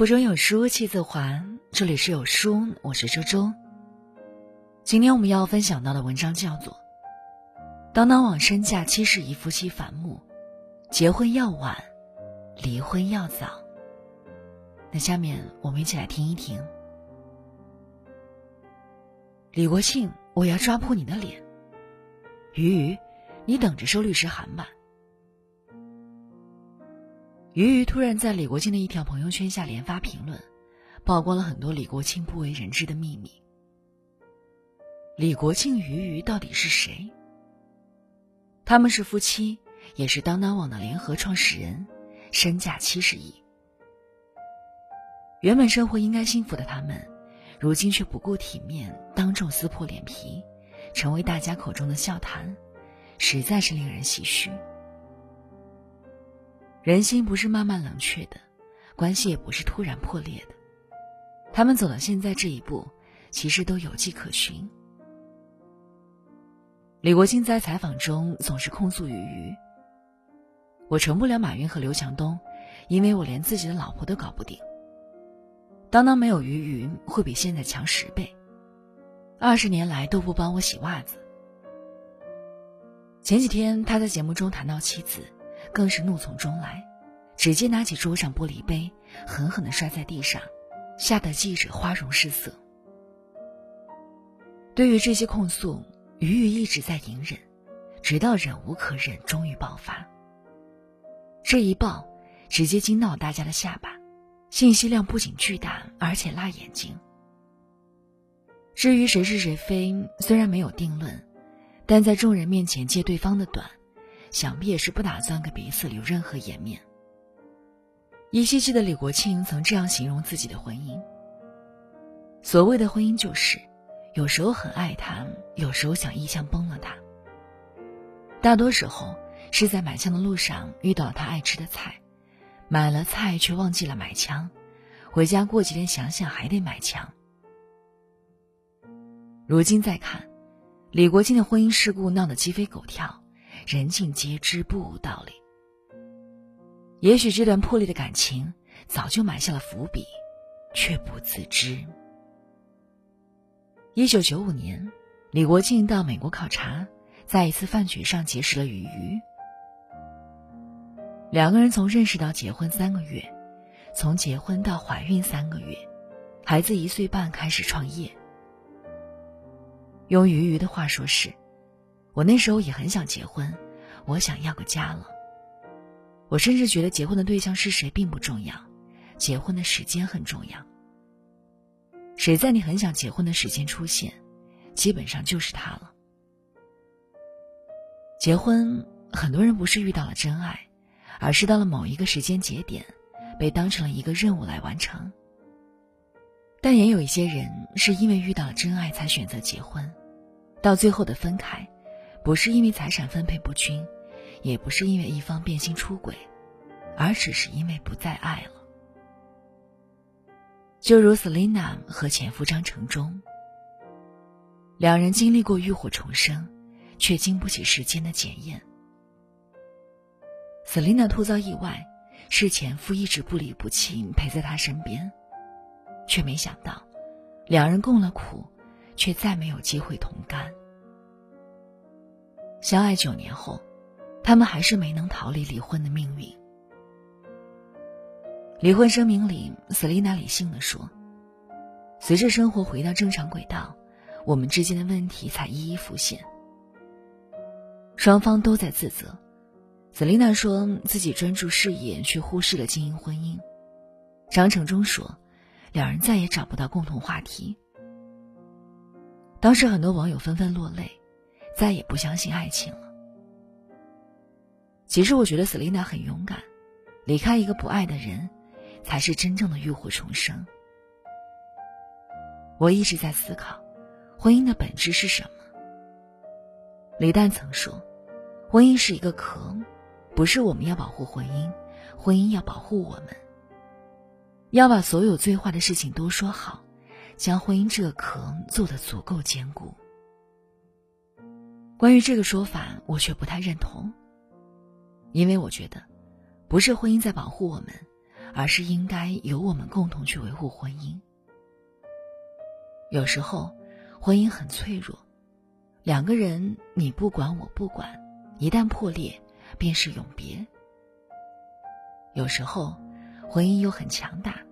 腹中有书气自华。这里是有书，我是周周。今天我们要分享到的文章叫做《当当网身价七十亿夫妻反目，结婚要晚，离婚要早》。那下面我们一起来听一听。李国庆，我要抓破你的脸！鱼鱼，你等着收律师函吧。鱼鱼突然在李国庆的一条朋友圈下连发评论，曝光了很多李国庆不为人知的秘密。李国庆、鱼鱼到底是谁？他们是夫妻，也是当当网的联合创始人，身价七十亿。原本生活应该幸福的他们，如今却不顾体面，当众撕破脸皮，成为大家口中的笑谈，实在是令人唏嘘。人心不是慢慢冷却的，关系也不是突然破裂的。他们走到现在这一步，其实都有迹可循。李国庆在采访中总是控诉于鱼：“我成不了马云和刘强东，因为我连自己的老婆都搞不定。当当没有于云，会比现在强十倍。二十年来都不帮我洗袜子。”前几天他在节目中谈到妻子。更是怒从中来，直接拿起桌上玻璃杯，狠狠的摔在地上，吓得记者花容失色。对于这些控诉，鱼鱼一直在隐忍，直到忍无可忍，终于爆发。这一爆，直接惊到大家的下巴，信息量不仅巨大，而且辣眼睛。至于谁是谁非，虽然没有定论，但在众人面前揭对方的短。想必也是不打算给彼此留任何颜面。依稀记得李国庆曾这样形容自己的婚姻：所谓的婚姻，就是有时候很爱他，有时候想一枪崩了他。大多时候是在买枪的路上遇到他爱吃的菜，买了菜却忘记了买枪，回家过几天想想还得买枪。如今再看，李国庆的婚姻事故闹得鸡飞狗跳。人尽皆知，不无道理。也许这段破裂的感情早就埋下了伏笔，却不自知。一九九五年，李国庆到美国考察，在一次饭局上结识了于瑜。两个人从认识到结婚三个月，从结婚到怀孕三个月，孩子一岁半开始创业。用于瑜的话说是。我那时候也很想结婚，我想要个家了。我甚至觉得结婚的对象是谁并不重要，结婚的时间很重要。谁在你很想结婚的时间出现，基本上就是他了。结婚，很多人不是遇到了真爱，而是到了某一个时间节点，被当成了一个任务来完成。但也有一些人是因为遇到了真爱才选择结婚，到最后的分开。不是因为财产分配不均，也不是因为一方变心出轨，而只是因为不再爱了。就如 Selina 和前夫张成忠，两人经历过浴火重生，却经不起时间的检验。Selina 突遭意外，是前夫一直不离不弃陪在她身边，却没想到，两人共了苦，却再没有机会同甘。相爱九年后，他们还是没能逃离离婚的命运。离婚声明里，s e l i n a 理性的说：“随着生活回到正常轨道，我们之间的问题才一一浮现。”双方都在自责。Selina 说自己专注事业，却忽视了经营婚姻。张成忠说，两人再也找不到共同话题。当时很多网友纷纷落泪。再也不相信爱情了。其实我觉得 Selina 很勇敢，离开一个不爱的人，才是真正的浴火重生。我一直在思考，婚姻的本质是什么？李诞曾说，婚姻是一个壳，不是我们要保护婚姻，婚姻要保护我们。要把所有最坏的事情都说好，将婚姻这个壳做得足够坚固。关于这个说法，我却不太认同。因为我觉得，不是婚姻在保护我们，而是应该由我们共同去维护婚姻。有时候，婚姻很脆弱，两个人你不管我不管，一旦破裂，便是永别。有时候，婚姻又很强大，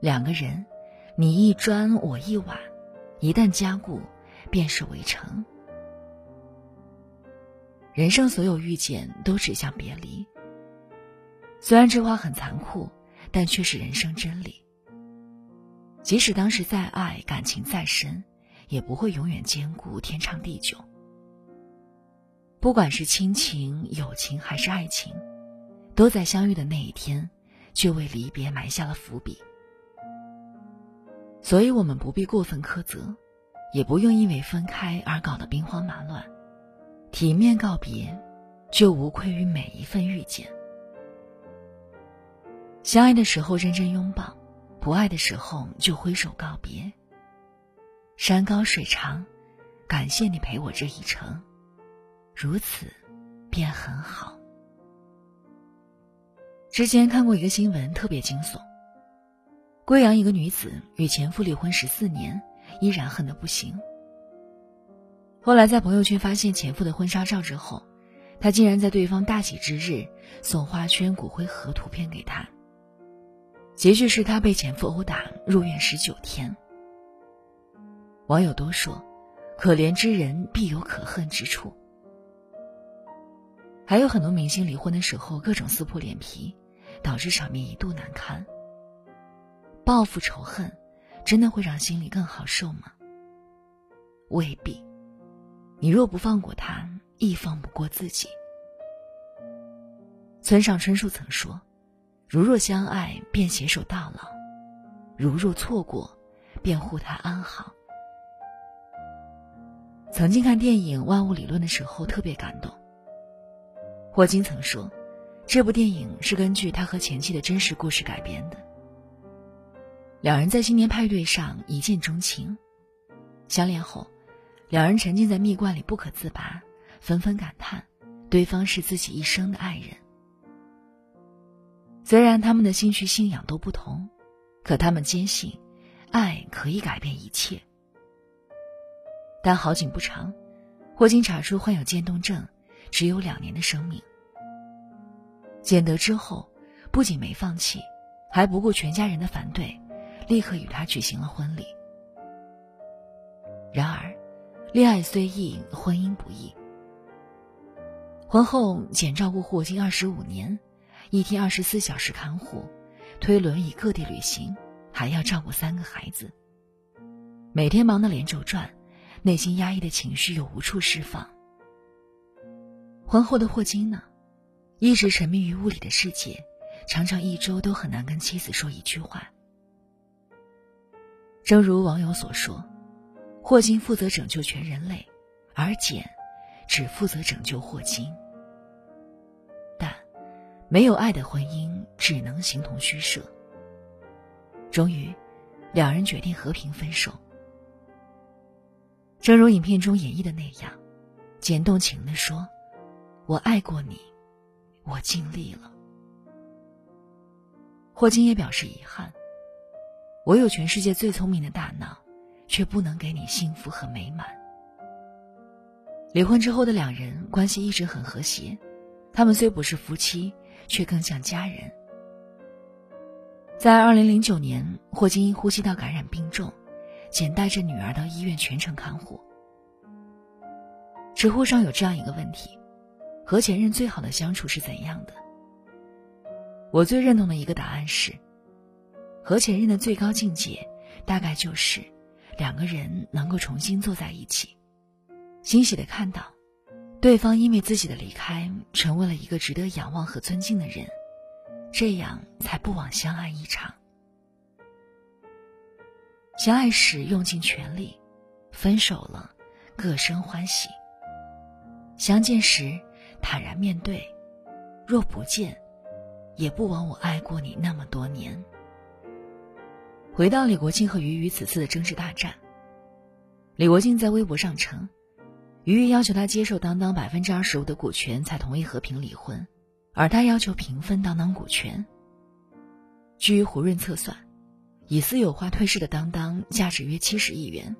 两个人你一砖我一瓦，一旦加固，便是围城。人生所有遇见都指向别离。虽然这话很残酷，但却是人生真理。即使当时再爱，感情再深，也不会永远坚固、天长地久。不管是亲情、友情还是爱情，都在相遇的那一天，就为离别埋下了伏笔。所以，我们不必过分苛责，也不用因为分开而搞得兵荒马乱。体面告别，就无愧于每一份遇见。相爱的时候认真拥抱，不爱的时候就挥手告别。山高水长，感谢你陪我这一程，如此，便很好。之前看过一个新闻，特别惊悚。贵阳一个女子与前夫离婚十四年，依然恨得不行。后来在朋友圈发现前夫的婚纱照之后，她竟然在对方大喜之日送花圈、骨灰盒图片给他。结局是她被前夫殴打入院十九天。网友都说：“可怜之人必有可恨之处。”还有很多明星离婚的时候各种撕破脸皮，导致场面一度难堪。报复仇恨，真的会让心里更好受吗？未必。你若不放过他，亦放不过自己。村上春树曾说：“如若相爱，便携手到老；如若错过，便护他安好。”曾经看电影《万物理论》的时候，特别感动。霍金曾说，这部电影是根据他和前妻的真实故事改编的。两人在新年派对上一见钟情，相恋后。两人沉浸在蜜罐里不可自拔，纷纷感叹对方是自己一生的爱人。虽然他们的兴趣信仰都不同，可他们坚信，爱可以改变一切。但好景不长，霍金查出患有渐冻症，只有两年的生命。简得之后，不仅没放弃，还不顾全家人的反对，立刻与他举行了婚礼。然而。恋爱虽易，婚姻不易。婚后，简照顾霍金二十五年，一天二十四小时看护，推轮椅各地旅行，还要照顾三个孩子。每天忙得连轴转，内心压抑的情绪又无处释放。婚后的霍金呢，一直沉迷于物理的世界，常常一周都很难跟妻子说一句话。正如网友所说。霍金负责拯救全人类，而简只负责拯救霍金。但没有爱的婚姻只能形同虚设。终于，两人决定和平分手。正如影片中演绎的那样，简动情地说：“我爱过你，我尽力了。”霍金也表示遗憾：“我有全世界最聪明的大脑。”却不能给你幸福和美满。离婚之后的两人关系一直很和谐，他们虽不是夫妻，却更像家人。在二零零九年，霍金因呼吸道感染病重，简带着女儿到医院全程看护。知乎上有这样一个问题：和前任最好的相处是怎样的？我最认同的一个答案是，和前任的最高境界，大概就是。两个人能够重新坐在一起，欣喜的看到，对方因为自己的离开，成为了一个值得仰望和尊敬的人，这样才不枉相爱一场。相爱时用尽全力，分手了，各生欢喜。相见时坦然面对，若不见，也不枉我爱过你那么多年。回到李国庆和俞渝此次的争执大战，李国庆在微博上称，俞渝要求他接受当当百分之二十五的股权才同意和平离婚，而他要求平分当当股权。据胡润测算，以私有化退市的当当价值约七十亿元。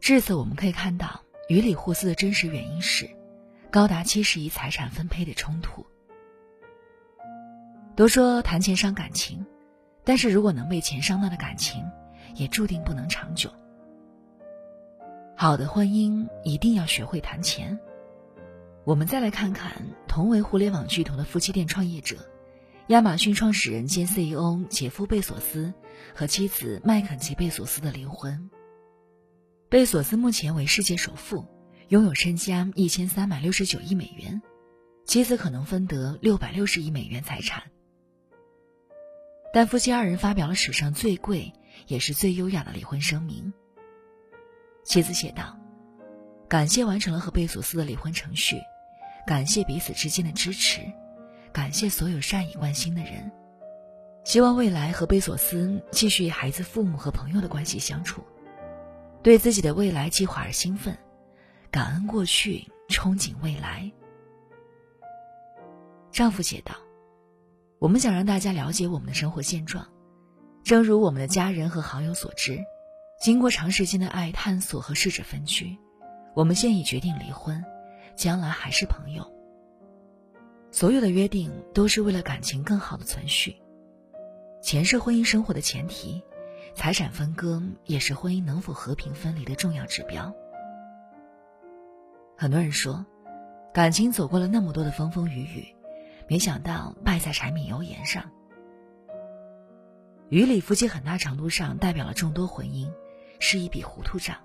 至此，我们可以看到于理互撕的真实原因是高达七十亿财产分配的冲突。都说谈钱伤感情，但是如果能被钱伤到的感情，也注定不能长久。好的婚姻一定要学会谈钱。我们再来看看同为互联网巨头的夫妻店创业者，亚马逊创始人兼 CEO 杰夫·贝索斯和妻子麦肯齐·贝索斯的离婚。贝索斯目前为世界首富，拥有身家一千三百六十九亿美元，妻子可能分得六百六十亿美元财产。但夫妻二人发表了史上最贵也是最优雅的离婚声明。妻子写道：“感谢完成了和贝索斯的离婚程序。”感谢彼此之间的支持，感谢所有善意关心的人。希望未来和贝索斯继续以孩子、父母和朋友的关系相处。对自己的未来计划而兴奋，感恩过去，憧憬未来。丈夫写道：“我们想让大家了解我们的生活现状，正如我们的家人和好友所知。经过长时间的爱、探索和试着分居，我们现已决定离婚。”将来还是朋友。所有的约定都是为了感情更好的存续。钱是婚姻生活的前提，财产分割也是婚姻能否和平分离的重要指标。很多人说，感情走过了那么多的风风雨雨，没想到败在柴米油盐上。于理夫妻很大程度上代表了众多婚姻，是一笔糊涂账。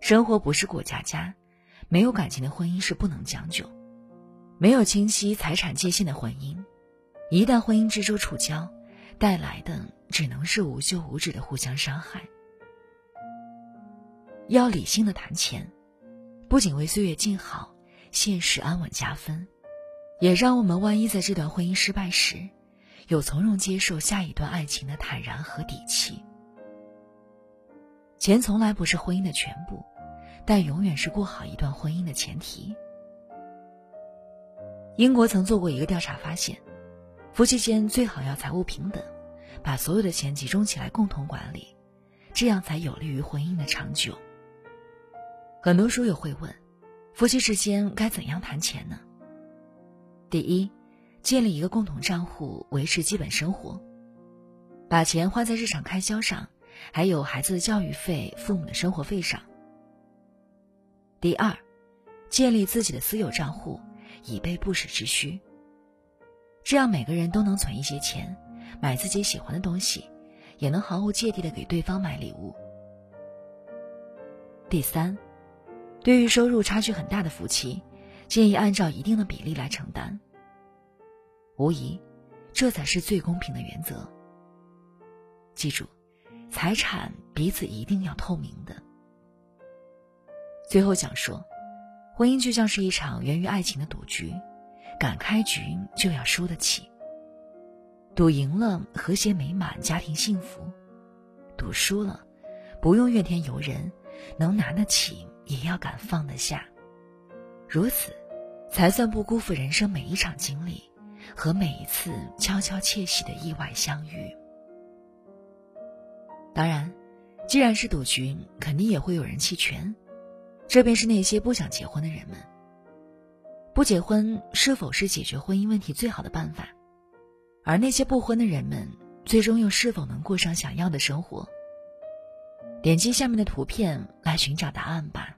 生活不是过家家。没有感情的婚姻是不能将就，没有清晰财产界限的婚姻，一旦婚姻支舟触礁，带来的只能是无休无止的互相伤害。要理性的谈钱，不仅为岁月静好、现实安稳加分，也让我们万一在这段婚姻失败时，有从容接受下一段爱情的坦然和底气。钱从来不是婚姻的全部。但永远是过好一段婚姻的前提。英国曾做过一个调查，发现夫妻间最好要财务平等，把所有的钱集中起来共同管理，这样才有利于婚姻的长久。很多书友会问，夫妻之间该怎样谈钱呢？第一，建立一个共同账户，维持基本生活，把钱花在日常开销上，还有孩子的教育费、父母的生活费上。第二，建立自己的私有账户，以备不时之需。这样每个人都能存一些钱，买自己喜欢的东西，也能毫无芥蒂的给对方买礼物。第三，对于收入差距很大的夫妻，建议按照一定的比例来承担。无疑，这才是最公平的原则。记住，财产彼此一定要透明的。最后讲说，婚姻就像是一场源于爱情的赌局，敢开局就要输得起。赌赢了，和谐美满，家庭幸福；赌输了，不用怨天尤人，能拿得起也要敢放得下。如此，才算不辜负人生每一场经历和每一次悄悄窃喜的意外相遇。当然，既然是赌局，肯定也会有人弃权。这便是那些不想结婚的人们。不结婚是否是解决婚姻问题最好的办法？而那些不婚的人们，最终又是否能过上想要的生活？点击下面的图片来寻找答案吧。